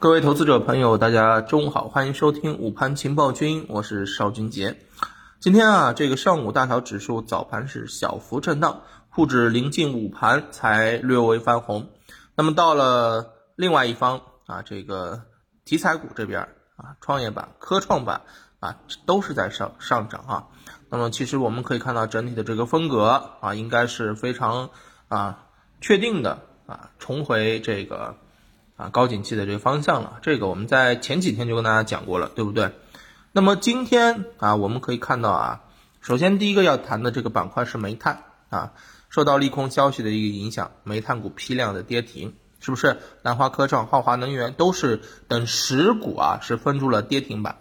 各位投资者朋友，大家中午好，欢迎收听午盘情报君，我是邵军杰。今天啊，这个上午大小指数早盘是小幅震荡，沪指临近午盘才略微翻红。那么到了另外一方啊，这个题材股这边啊，创业板、科创板啊，都是在上上涨啊。那么其实我们可以看到整体的这个风格啊，应该是非常啊确定的啊，重回这个。啊，高景气的这个方向了，这个我们在前几天就跟大家讲过了，对不对？那么今天啊，我们可以看到啊，首先第一个要谈的这个板块是煤炭啊，受到利空消息的一个影响，煤炭股批量的跌停，是不是？南华科创、浩华能源都是等十股啊，是分出了跌停板。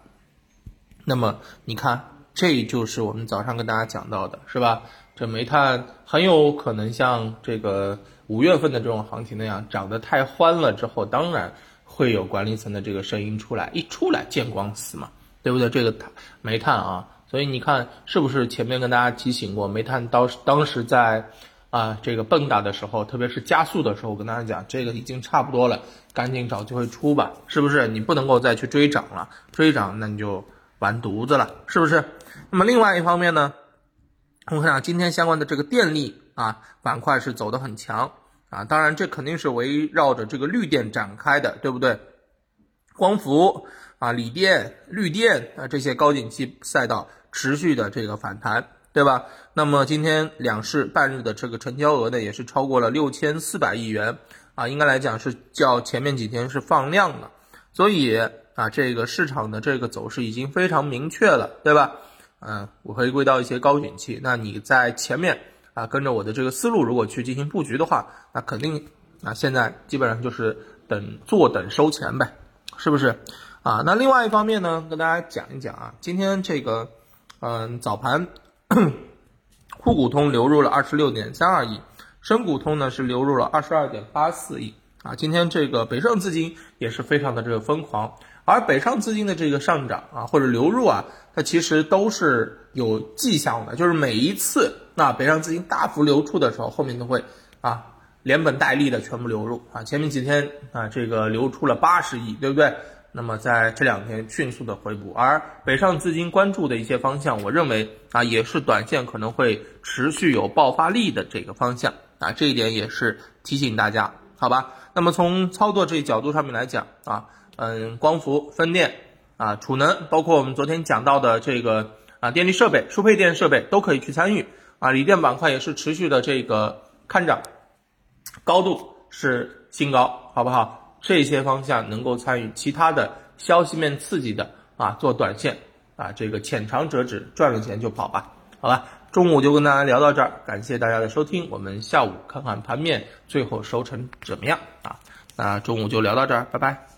那么你看，这就是我们早上跟大家讲到的，是吧？这煤炭很有可能像这个。五月份的这种行情那样涨得太欢了之后，当然会有管理层的这个声音出来，一出来见光死嘛，对不对？这个煤炭啊，所以你看是不是前面跟大家提醒过，煤炭当当时在啊这个蹦跶的时候，特别是加速的时候，我跟大家讲，这个已经差不多了，赶紧找机会出吧，是不是？你不能够再去追涨了，追涨那你就完犊子了，是不是？那么另外一方面呢，我们看今天相关的这个电力。啊，板块是走得很强啊，当然这肯定是围绕着这个绿电展开的，对不对？光伏啊、锂电、绿电啊这些高景气赛道持续的这个反弹，对吧？那么今天两市半日的这个成交额呢，也是超过了六千四百亿元啊，应该来讲是较前面几天是放量了，所以啊，这个市场的这个走势已经非常明确了，对吧？嗯，我回归到一些高景气，那你在前面。啊，跟着我的这个思路，如果去进行布局的话，那肯定啊，现在基本上就是等坐等收钱呗，是不是？啊，那另外一方面呢，跟大家讲一讲啊，今天这个嗯早盘，沪股通流入了二十六点三二亿，深股通呢是流入了二十二点八四亿啊，今天这个北上资金也是非常的这个疯狂。而北上资金的这个上涨啊，或者流入啊，它其实都是有迹象的，就是每一次那北上资金大幅流出的时候，后面都会啊连本带利的全部流入啊。前面几天啊，这个流出了八十亿，对不对？那么在这两天迅速的回补，而北上资金关注的一些方向，我认为啊，也是短线可能会持续有爆发力的这个方向啊，这一点也是提醒大家，好吧？那么从操作这一角度上面来讲啊。嗯，光伏、风电啊，储能，包括我们昨天讲到的这个啊，电力设备、输配电设备都可以去参与啊。锂电板块也是持续的这个看涨，高度是新高，好不好？这些方向能够参与，其他的消息面刺激的啊，做短线啊，这个浅尝辄止，赚了钱就跑吧，好吧？中午就跟大家聊到这儿，感谢大家的收听，我们下午看看盘面最后收成怎么样啊？那中午就聊到这儿，拜拜。